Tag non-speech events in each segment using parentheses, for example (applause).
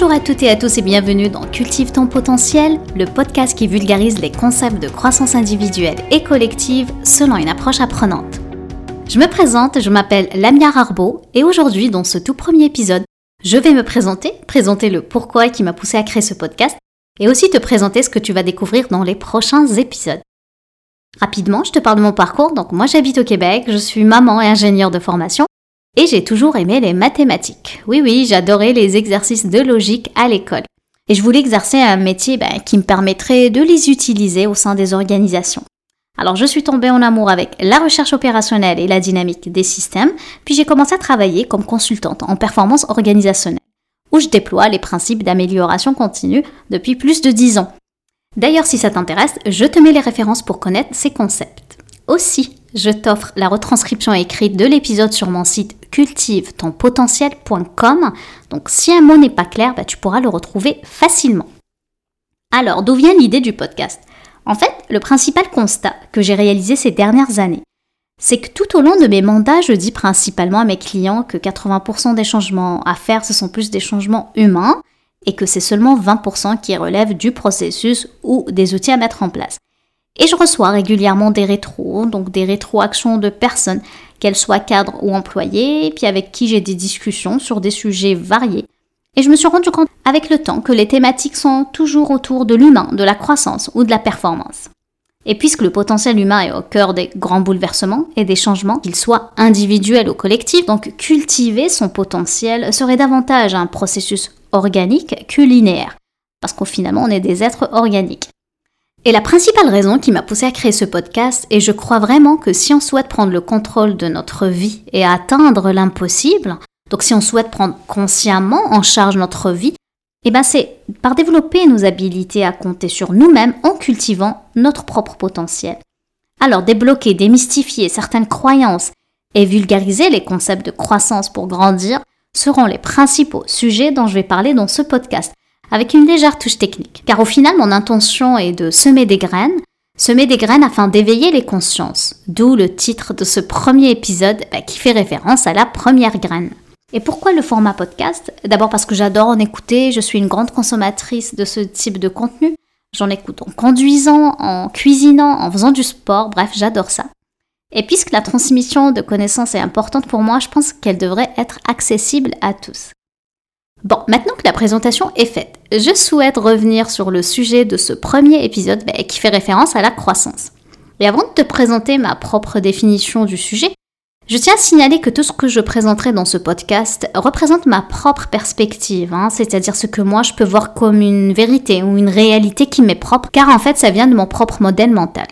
Bonjour à toutes et à tous et bienvenue dans Cultive ton potentiel, le podcast qui vulgarise les concepts de croissance individuelle et collective selon une approche apprenante. Je me présente, je m'appelle Lamia Arbo et aujourd'hui dans ce tout premier épisode, je vais me présenter, présenter le pourquoi qui m'a poussé à créer ce podcast et aussi te présenter ce que tu vas découvrir dans les prochains épisodes. Rapidement, je te parle de mon parcours. Donc moi j'habite au Québec, je suis maman et ingénieure de formation et j'ai toujours aimé les mathématiques. Oui, oui, j'adorais les exercices de logique à l'école. Et je voulais exercer un métier ben, qui me permettrait de les utiliser au sein des organisations. Alors je suis tombée en amour avec la recherche opérationnelle et la dynamique des systèmes, puis j'ai commencé à travailler comme consultante en performance organisationnelle, où je déploie les principes d'amélioration continue depuis plus de 10 ans. D'ailleurs, si ça t'intéresse, je te mets les références pour connaître ces concepts. Aussi, je t'offre la retranscription écrite de l'épisode sur mon site cultive-ton-potentiel.com. Donc si un mot n'est pas clair, bah, tu pourras le retrouver facilement. Alors, d'où vient l'idée du podcast? En fait, le principal constat que j'ai réalisé ces dernières années, c'est que tout au long de mes mandats, je dis principalement à mes clients que 80% des changements à faire, ce sont plus des changements humains et que c'est seulement 20% qui relèvent du processus ou des outils à mettre en place. Et je reçois régulièrement des rétros, donc des rétroactions de personnes, qu'elles soient cadres ou employées, puis avec qui j'ai des discussions sur des sujets variés. Et je me suis rendu compte avec le temps que les thématiques sont toujours autour de l'humain, de la croissance ou de la performance. Et puisque le potentiel humain est au cœur des grands bouleversements et des changements, qu'ils soient individuels ou collectifs, donc cultiver son potentiel serait davantage un processus organique que linéaire. Parce qu'au finalement, on est des êtres organiques. Et la principale raison qui m'a poussé à créer ce podcast est je crois vraiment que si on souhaite prendre le contrôle de notre vie et atteindre l'impossible, donc si on souhaite prendre consciemment en charge notre vie, eh ben c'est par développer nos habilités à compter sur nous-mêmes en cultivant notre propre potentiel. Alors débloquer, démystifier certaines croyances et vulgariser les concepts de croissance pour grandir seront les principaux sujets dont je vais parler dans ce podcast avec une légère touche technique. Car au final, mon intention est de semer des graines, semer des graines afin d'éveiller les consciences, d'où le titre de ce premier épisode bah, qui fait référence à la première graine. Et pourquoi le format podcast? D'abord parce que j'adore en écouter, je suis une grande consommatrice de ce type de contenu. J'en écoute en conduisant, en cuisinant, en faisant du sport, bref, j'adore ça. Et puisque la transmission de connaissances est importante pour moi, je pense qu'elle devrait être accessible à tous. Bon, maintenant que la présentation est faite, je souhaite revenir sur le sujet de ce premier épisode bah, qui fait référence à la croissance. Et avant de te présenter ma propre définition du sujet, je tiens à signaler que tout ce que je présenterai dans ce podcast représente ma propre perspective, hein, c'est-à-dire ce que moi je peux voir comme une vérité ou une réalité qui m'est propre, car en fait ça vient de mon propre modèle mental.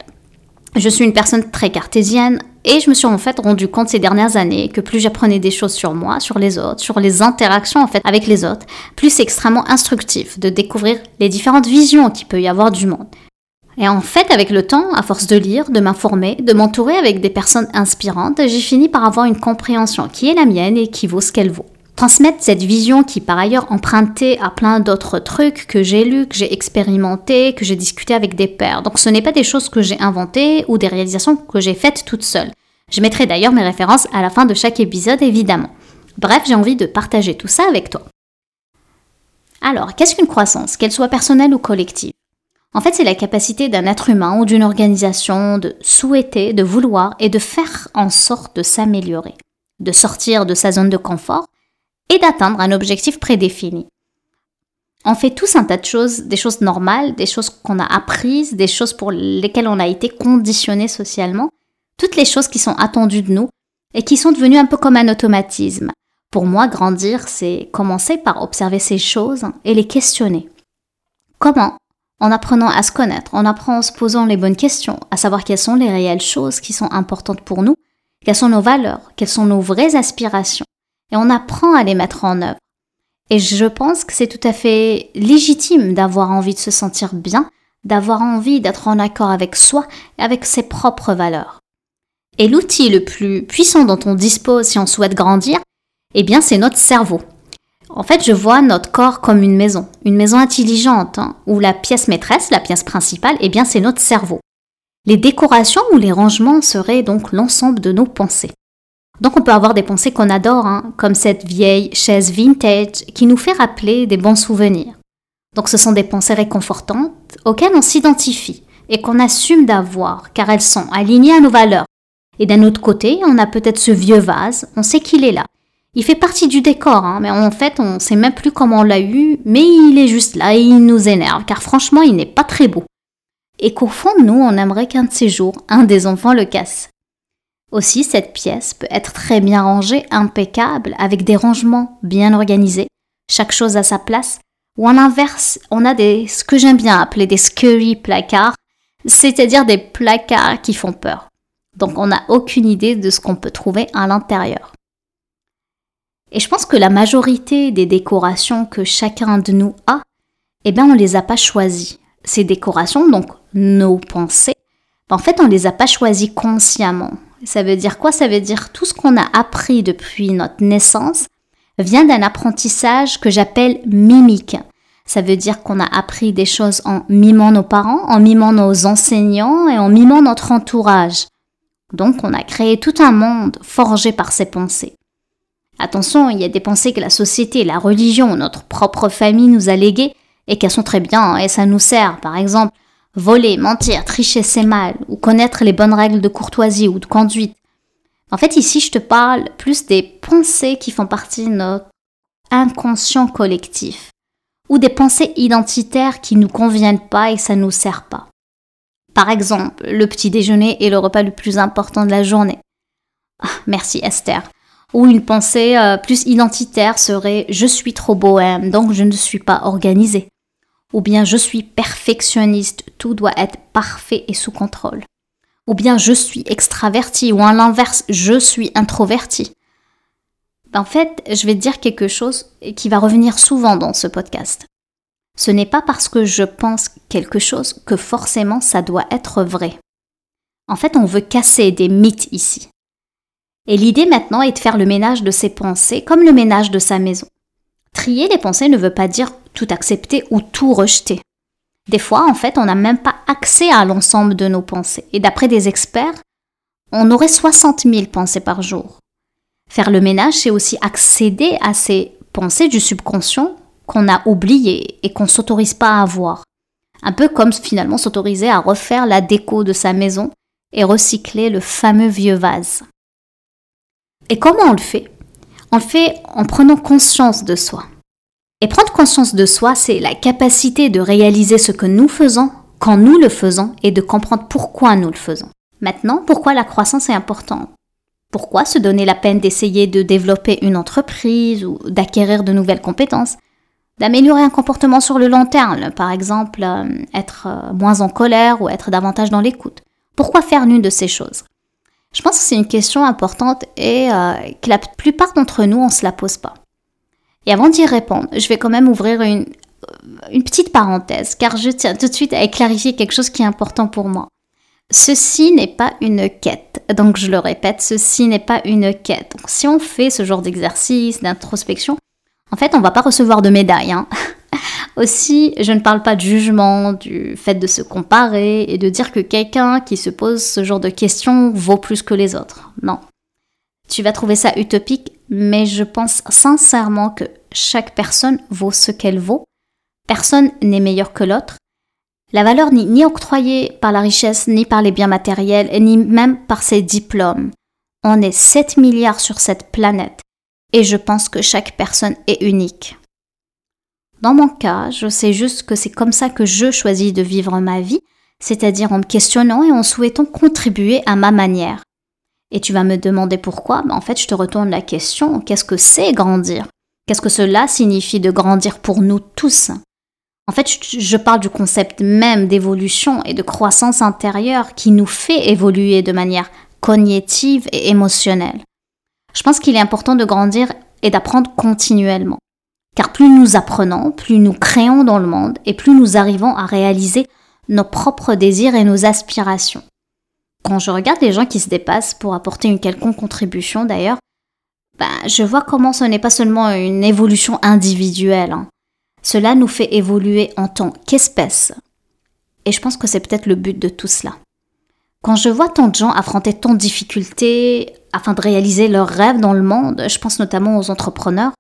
Je suis une personne très cartésienne et je me suis en fait rendu compte ces dernières années que plus j'apprenais des choses sur moi, sur les autres, sur les interactions en fait avec les autres, plus c'est extrêmement instructif de découvrir les différentes visions qu'il peut y avoir du monde. Et en fait, avec le temps, à force de lire, de m'informer, de m'entourer avec des personnes inspirantes, j'ai fini par avoir une compréhension qui est la mienne et qui vaut ce qu'elle vaut transmettre cette vision qui par ailleurs empruntée à plein d'autres trucs que j'ai lus, que j'ai expérimenté, que j'ai discuté avec des pairs. Donc ce n'est pas des choses que j'ai inventées ou des réalisations que j'ai faites toute seule. Je mettrai d'ailleurs mes références à la fin de chaque épisode évidemment. Bref, j'ai envie de partager tout ça avec toi. Alors, qu'est-ce qu'une croissance, qu'elle soit personnelle ou collective? En fait, c'est la capacité d'un être humain ou d'une organisation de souhaiter, de vouloir et de faire en sorte de s'améliorer, de sortir de sa zone de confort et d'atteindre un objectif prédéfini. On fait tous un tas de choses, des choses normales, des choses qu'on a apprises, des choses pour lesquelles on a été conditionné socialement, toutes les choses qui sont attendues de nous et qui sont devenues un peu comme un automatisme. Pour moi, grandir, c'est commencer par observer ces choses et les questionner. Comment? En apprenant à se connaître, en apprenant en se posant les bonnes questions, à savoir quelles sont les réelles choses qui sont importantes pour nous, quelles sont nos valeurs, quelles sont nos vraies aspirations et on apprend à les mettre en œuvre. Et je pense que c'est tout à fait légitime d'avoir envie de se sentir bien, d'avoir envie d'être en accord avec soi et avec ses propres valeurs. Et l'outil le plus puissant dont on dispose si on souhaite grandir, eh bien c'est notre cerveau. En fait, je vois notre corps comme une maison, une maison intelligente, hein, où la pièce maîtresse, la pièce principale, eh bien c'est notre cerveau. Les décorations ou les rangements seraient donc l'ensemble de nos pensées. Donc on peut avoir des pensées qu'on adore, hein, comme cette vieille chaise vintage qui nous fait rappeler des bons souvenirs. Donc ce sont des pensées réconfortantes auxquelles on s'identifie et qu'on assume d'avoir car elles sont alignées à nos valeurs. Et d'un autre côté, on a peut-être ce vieux vase, on sait qu'il est là. Il fait partie du décor, hein, mais en fait on ne sait même plus comment on l'a eu, mais il est juste là et il nous énerve car franchement il n'est pas très beau. Et qu'au fond de nous, on aimerait qu'un de ces jours, un des enfants le casse. Aussi, cette pièce peut être très bien rangée, impeccable, avec des rangements bien organisés, chaque chose à sa place, ou à l'inverse, on a des, ce que j'aime bien appeler des scary placards, c'est-à-dire des placards qui font peur. Donc on n'a aucune idée de ce qu'on peut trouver à l'intérieur. Et je pense que la majorité des décorations que chacun de nous a, eh bien on ne les a pas choisies. Ces décorations, donc nos pensées, en fait on ne les a pas choisies consciemment. Ça veut dire quoi? Ça veut dire tout ce qu'on a appris depuis notre naissance vient d'un apprentissage que j'appelle mimique. Ça veut dire qu'on a appris des choses en mimant nos parents, en mimant nos enseignants et en mimant notre entourage. Donc on a créé tout un monde forgé par ces pensées. Attention, il y a des pensées que la société, la religion, notre propre famille nous a léguées et qu'elles sont très bien et ça nous sert. Par exemple, voler, mentir, tricher, c'est mal, ou connaître les bonnes règles de courtoisie ou de conduite. En fait, ici, je te parle plus des pensées qui font partie de notre inconscient collectif, ou des pensées identitaires qui nous conviennent pas et ça nous sert pas. Par exemple, le petit déjeuner est le repas le plus important de la journée. Ah, merci Esther. Ou une pensée euh, plus identitaire serait je suis trop bohème, donc je ne suis pas organisée. Ou bien je suis perfectionniste, tout doit être parfait et sous contrôle ou bien je suis extraverti, ou à l'inverse, je suis introverti. Ben, en fait, je vais te dire quelque chose qui va revenir souvent dans ce podcast. Ce n'est pas parce que je pense quelque chose que forcément ça doit être vrai. En fait, on veut casser des mythes ici. Et l'idée maintenant est de faire le ménage de ses pensées comme le ménage de sa maison. Trier les pensées ne veut pas dire tout accepter ou tout rejeter. Des fois, en fait, on n'a même pas accès à l'ensemble de nos pensées. Et d'après des experts, on aurait 60 000 pensées par jour. Faire le ménage, c'est aussi accéder à ces pensées du subconscient qu'on a oubliées et qu'on ne s'autorise pas à avoir. Un peu comme finalement s'autoriser à refaire la déco de sa maison et recycler le fameux vieux vase. Et comment on le fait? On le fait en prenant conscience de soi. Et prendre conscience de soi, c'est la capacité de réaliser ce que nous faisons quand nous le faisons et de comprendre pourquoi nous le faisons. Maintenant, pourquoi la croissance est importante? Pourquoi se donner la peine d'essayer de développer une entreprise ou d'acquérir de nouvelles compétences? D'améliorer un comportement sur le long terme, par exemple euh, être euh, moins en colère ou être davantage dans l'écoute. Pourquoi faire l'une de ces choses? Je pense que c'est une question importante et euh, que la plupart d'entre nous, on ne se la pose pas. Et avant d'y répondre, je vais quand même ouvrir une, petite parenthèse, car je tiens tout de suite à clarifier quelque chose qui est important pour moi. Ceci n'est pas une quête. Donc je le répète, ceci n'est pas une quête. Donc si on fait ce genre d'exercice, d'introspection, en fait, on va pas recevoir de médaille. Hein. (laughs) Aussi, je ne parle pas de jugement, du fait de se comparer et de dire que quelqu'un qui se pose ce genre de questions vaut plus que les autres. Non. Tu vas trouver ça utopique, mais je pense sincèrement que chaque personne vaut ce qu'elle vaut. Personne n'est meilleur que l'autre. La valeur n'est ni octroyée par la richesse, ni par les biens matériels, ni même par ses diplômes. On est 7 milliards sur cette planète, et je pense que chaque personne est unique. Dans mon cas, je sais juste que c'est comme ça que je choisis de vivre ma vie, c'est-à-dire en me questionnant et en souhaitant contribuer à ma manière. Et tu vas me demander pourquoi ben, En fait, je te retourne la question, qu'est-ce que c'est grandir? Qu'est-ce que cela signifie de grandir pour nous tous? En fait, je parle du concept même d'évolution et de croissance intérieure qui nous fait évoluer de manière cognitive et émotionnelle. Je pense qu'il est important de grandir et d'apprendre continuellement. Car plus nous apprenons, plus nous créons dans le monde et plus nous arrivons à réaliser nos propres désirs et nos aspirations. Quand je regarde les gens qui se dépassent pour apporter une quelconque contribution d'ailleurs, ben, je vois comment ce n'est pas seulement une évolution individuelle. Hein. Cela nous fait évoluer en tant qu'espèce. Et je pense que c'est peut-être le but de tout cela. Quand je vois tant de gens affronter tant de difficultés, afin de réaliser leurs rêves dans le monde, je pense notamment aux entrepreneurs,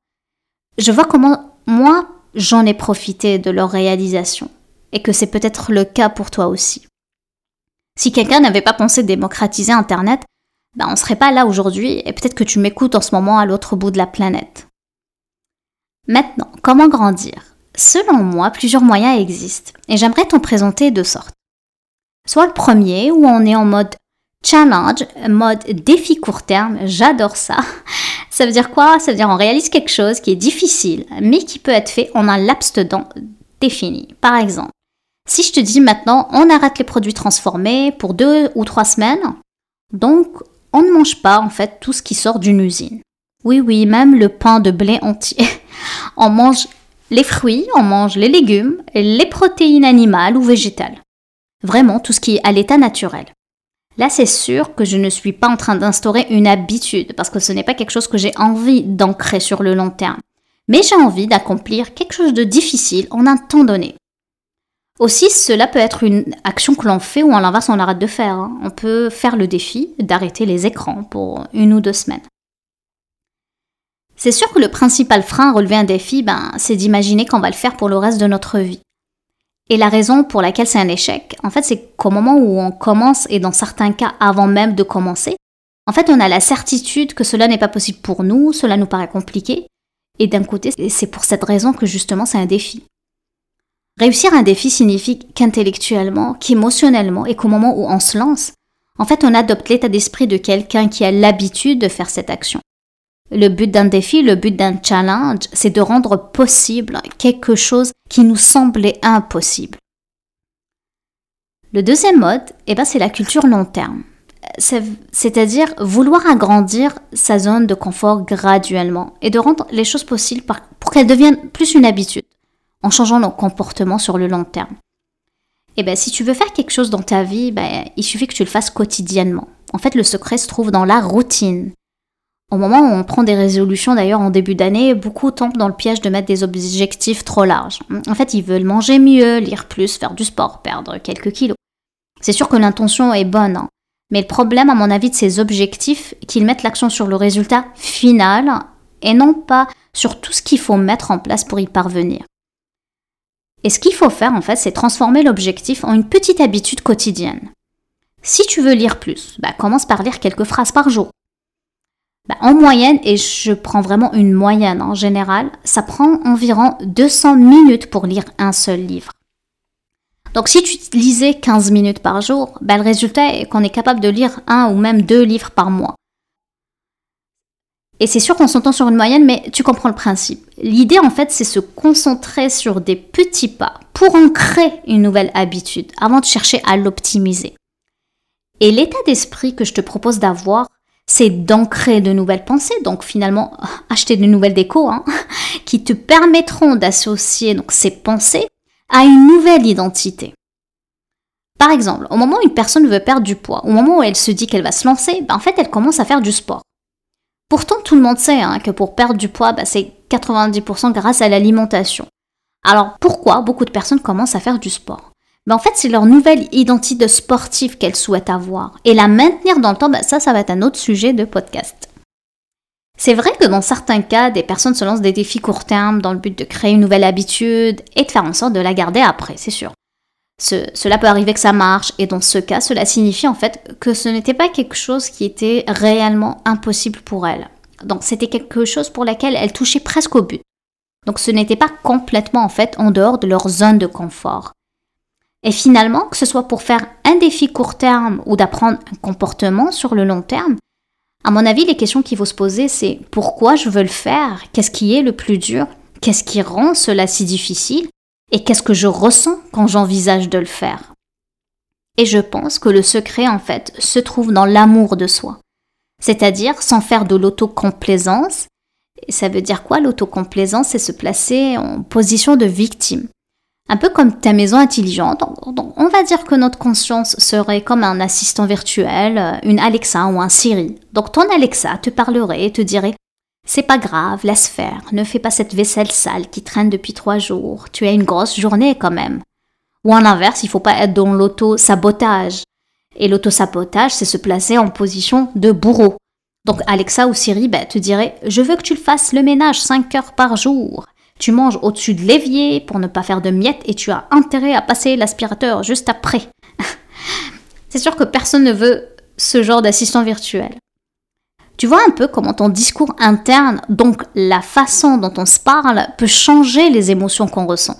je vois comment moi, j'en ai profité de leur réalisation et que c'est peut-être le cas pour toi aussi. Si quelqu'un n'avait pas pensé démocratiser Internet, ben on serait pas là aujourd'hui et peut-être que tu m'écoutes en ce moment à l'autre bout de la planète. Maintenant, comment grandir? Selon moi, plusieurs moyens existent et j'aimerais t'en présenter de sortes. Soit le premier où on est en mode challenge, mode défi court terme, j'adore ça. Ça veut dire quoi? Ça veut dire on réalise quelque chose qui est difficile, mais qui peut être fait en un laps de temps défini. Par exemple, si je te dis maintenant on arrête les produits transformés pour deux ou trois semaines, donc on ne mange pas en fait tout ce qui sort d'une usine. Oui, oui, même le pain de blé entier. (laughs) On mange les fruits, on mange les légumes, les protéines animales ou végétales. Vraiment tout ce qui est à l'état naturel. Là, c'est sûr que je ne suis pas en train d'instaurer une habitude, parce que ce n'est pas quelque chose que j'ai envie d'ancrer sur le long terme. Mais j'ai envie d'accomplir quelque chose de difficile en un temps donné. Aussi, cela peut être une action que l'on fait ou à l'inverse on arrête de faire. Hein. On peut faire le défi d'arrêter les écrans pour une ou deux semaines. C'est sûr que le principal frein à relever un défi, ben, c'est d'imaginer qu'on va le faire pour le reste de notre vie. Et la raison pour laquelle c'est un échec, en fait, c'est qu'au moment où on commence, et dans certains cas avant même de commencer, en fait, on a la certitude que cela n'est pas possible pour nous, cela nous paraît compliqué, et d'un côté, c'est pour cette raison que justement c'est un défi. Réussir un défi signifie qu'intellectuellement, qu'émotionnellement et qu'au moment où on se lance, en fait on adopte l'état d'esprit de quelqu'un qui a l'habitude de faire cette action. Le but d'un défi, le but d'un challenge, c'est de rendre possible quelque chose qui nous semblait impossible. Le deuxième mode, eh ben, c'est la culture long terme. C'est-à-dire vouloir agrandir sa zone de confort graduellement et de rendre les choses possibles pour qu'elles deviennent plus une habitude en changeant nos comportements sur le long terme. Et eh bien, si tu veux faire quelque chose dans ta vie, ben, il suffit que tu le fasses quotidiennement. En fait, le secret se trouve dans la routine. Au moment où on prend des résolutions, d'ailleurs en début d'année, beaucoup tombent dans le piège de mettre des objectifs trop larges. En fait, ils veulent manger mieux, lire plus, faire du sport, perdre quelques kilos. C'est sûr que l'intention est bonne, hein. mais le problème, à mon avis, de ces objectifs, qu'ils mettent l'accent sur le résultat final et non pas sur tout ce qu'il faut mettre en place pour y parvenir. Et ce qu'il faut faire, en fait, c'est transformer l'objectif en une petite habitude quotidienne. Si tu veux lire plus, bah, commence par lire quelques phrases par jour. Bah, en moyenne, et je prends vraiment une moyenne en général, ça prend environ 200 minutes pour lire un seul livre. Donc si tu lisais 15 minutes par jour, bah, le résultat est qu'on est capable de lire un ou même deux livres par mois. Et c'est sûr qu'on s'entend sur une moyenne, mais tu comprends le principe. L'idée, en fait, c'est se concentrer sur des petits pas pour en créer une nouvelle habitude avant de chercher à l'optimiser. Et l'état d'esprit que je te propose d'avoir, c'est d'ancrer de nouvelles pensées, donc finalement (laughs) acheter de nouvelles décos, hein, (laughs) qui te permettront d'associer donc ces pensées à une nouvelle identité. Par exemple, au moment où une personne veut perdre du poids, au moment où elle se dit qu'elle va se lancer, ben en fait elle commence à faire du sport. Pourtant, tout le monde sait hein, que pour perdre du poids, bah, c'est 90% grâce à l'alimentation. Alors pourquoi beaucoup de personnes commencent à faire du sport? Bah, En fait, c'est leur nouvelle identité sportive qu'elles souhaitent avoir. Et la maintenir dans le temps, bah, ça, ça va être un autre sujet de podcast. C'est vrai que dans certains cas, des personnes se lancent des défis court terme dans le but de créer une nouvelle habitude et de faire en sorte de la garder après, c'est sûr cela peut arriver que ça marche, et dans ce cas, cela signifie en fait que ce n'était pas quelque chose qui était réellement impossible pour elle. Donc c'était quelque chose pour laquelle elle touchait presque au but. Donc ce n'était pas complètement en fait en dehors de leur zone de confort. Et finalement, que ce soit pour faire un défi court terme ou d'apprendre un comportement sur le long terme, à mon avis, les questions qu'il faut se poser, c'est pourquoi je veux le faire? Qu'est-ce qui est le plus dur? Qu'est-ce qui rend cela si difficile? Et qu'est-ce que je ressens quand j'envisage de le faire? Et je pense que le secret, en fait, se trouve dans l'amour de soi. C'est-à-dire sans faire de l'autocomplaisance. Et ça veut dire quoi l'autocomplaisance? C'est se placer en position de victime. Un peu comme ta maison intelligente. on va dire que notre conscience serait comme un assistant virtuel, une Alexa ou un Siri. Donc ton Alexa te parlerait et te dirait c'est pas grave, laisse faire, ne fais pas cette vaisselle sale qui traîne depuis trois jours, tu as une grosse journée quand même. Ou en inverse, il faut pas être dans l'auto-sabotage. Et l'auto-sabotage, c'est se placer en position de bourreau. Donc Alexa ou Siri bah, te dirait Je veux que tu le fasses le ménage 5 heures par jour. Tu manges au-dessus de l'évier pour ne pas faire de miettes et tu as intérêt à passer l'aspirateur juste après. (laughs) C'est sûr que personne ne veut ce genre d'assistant virtuel. Tu vois un peu comment ton discours interne, donc la façon dont on se parle, peut changer les émotions qu'on ressent.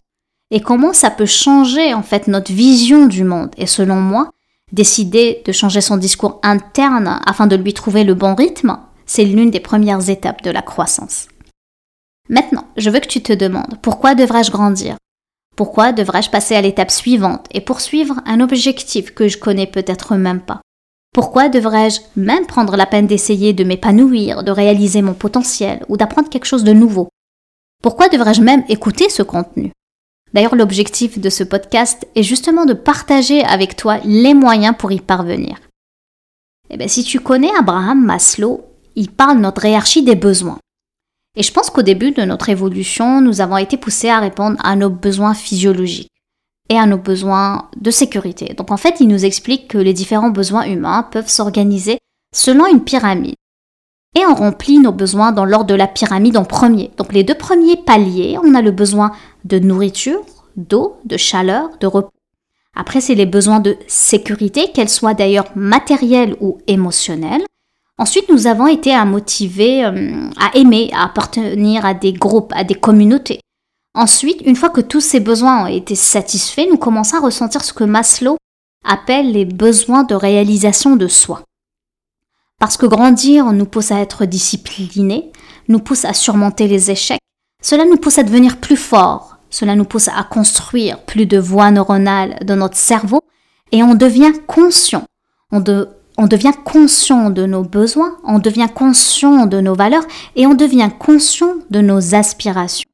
Et comment ça peut changer en fait notre vision du monde. Et selon moi, décider de changer son discours interne afin de lui trouver le bon rythme, c'est l'une des premières étapes de la croissance. Maintenant, je veux que tu te demandes, pourquoi devrais-je grandir? Pourquoi devrais-je passer à l'étape suivante et poursuivre un objectif que je connais peut-être même pas? Pourquoi devrais-je même prendre la peine d'essayer de m'épanouir, de réaliser mon potentiel ou d'apprendre quelque chose de nouveau? Pourquoi devrais-je même écouter ce contenu? D'ailleurs, l'objectif de ce podcast est justement de partager avec toi les moyens pour y parvenir. Eh bien, si tu connais Abraham Maslow, il parle notre hiérarchie des besoins. Et je pense qu'au début de notre évolution, nous avons été poussés à répondre à nos besoins physiologiques et à nos besoins de sécurité. Donc en fait, il nous explique que les différents besoins humains peuvent s'organiser selon une pyramide. Et on remplit nos besoins dans l'ordre de la pyramide en premier. Donc les deux premiers paliers, on a le besoin de nourriture, d'eau, de chaleur, de repos. Après, c'est les besoins de sécurité, qu'elles soient d'ailleurs matérielles ou émotionnelles. Ensuite, nous avons été à motiver, euh, à aimer, à appartenir à des groupes, à des communautés. Ensuite, une fois que tous ces besoins ont été satisfaits, nous commençons à ressentir ce que Maslow appelle les besoins de réalisation de soi. Parce que grandir nous pousse à être disciplinés, nous pousse à surmonter les échecs, cela nous pousse à devenir plus forts, cela nous pousse à construire plus de voies neuronales dans notre cerveau et on devient conscient. On, de, on devient conscient de nos besoins, on devient conscient de nos valeurs et on devient conscient de nos aspirations.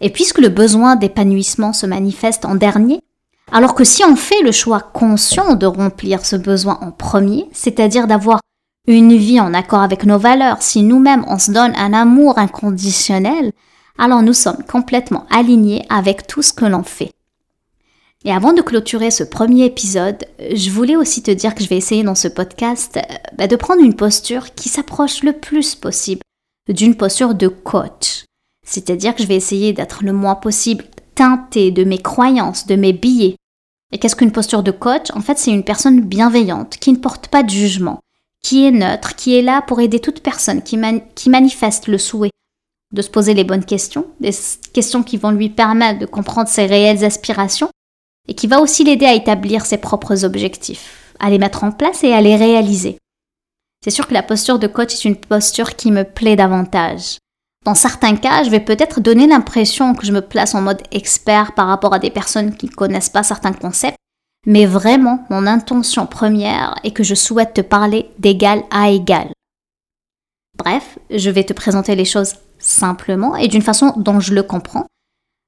Et puisque le besoin d'épanouissement se manifeste en dernier, alors que si on fait le choix conscient de remplir ce besoin en premier, c'est-à-dire d'avoir une vie en accord avec nos valeurs, si nous-mêmes on se donne un amour inconditionnel, alors nous sommes complètement alignés avec tout ce que l'on fait. Et avant de clôturer ce premier épisode, je voulais aussi te dire que je vais essayer dans ce podcast euh, bah, de prendre une posture qui s'approche le plus possible d'une posture de coach. C'est-à-dire que je vais essayer d'être le moins possible teinté de mes croyances, de mes billets. Et qu'est-ce qu'une posture de coach? En fait, c'est une personne bienveillante, qui ne porte pas de jugement, qui est neutre, qui est là pour aider toute personne qui, qui manifeste le souhait de se poser les bonnes questions, des questions qui vont lui permettre de comprendre ses réelles aspirations et qui va aussi l'aider à établir ses propres objectifs, à les mettre en place et à les réaliser. C'est sûr que la posture de coach est une posture qui me plaît davantage. Dans certains cas, je vais peut-être donner l'impression que je me place en mode expert par rapport à des personnes qui ne connaissent pas certains concepts, mais vraiment, mon intention première est que je souhaite te parler d'égal à égal. Bref, je vais te présenter les choses simplement et d'une façon dont je le comprends,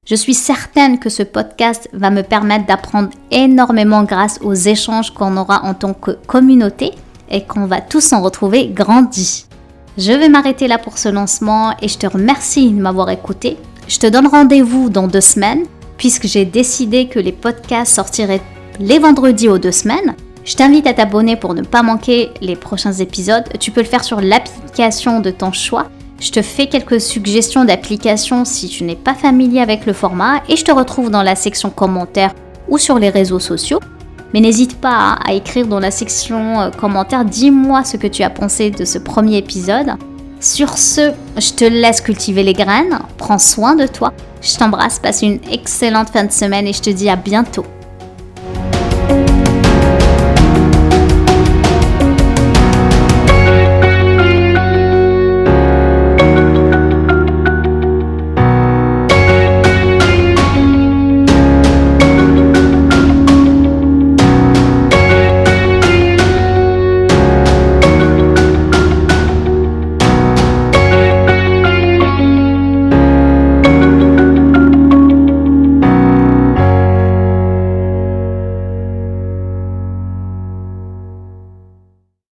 je suis certaine que ce podcast va me permettre d'apprendre énormément grâce aux échanges qu'on aura en tant que communauté et qu'on va tous en retrouver grandis. Je vais m'arrêter là pour ce lancement et je te remercie de m'avoir écouté. Je te donne rendez-vous dans deux semaines puisque j'ai décidé que les podcasts sortiraient les vendredis aux deux semaines. Je t'invite à t'abonner pour ne pas manquer les prochains épisodes. Tu peux le faire sur l'application de ton choix je te fais quelques suggestions d'applications si tu n'es pas familier avec le format et je te retrouve dans la section commentaires ou sur les réseaux sociaux. Mais n'hésite pas à écrire dans la section euh, commentaires, dis-moi ce que tu as pensé de ce premier épisode. Sur ce, je te laisse cultiver les graines, prends soin de toi, je t'embrasse, passe une excellente fin de semaine et je te dis à bientôt.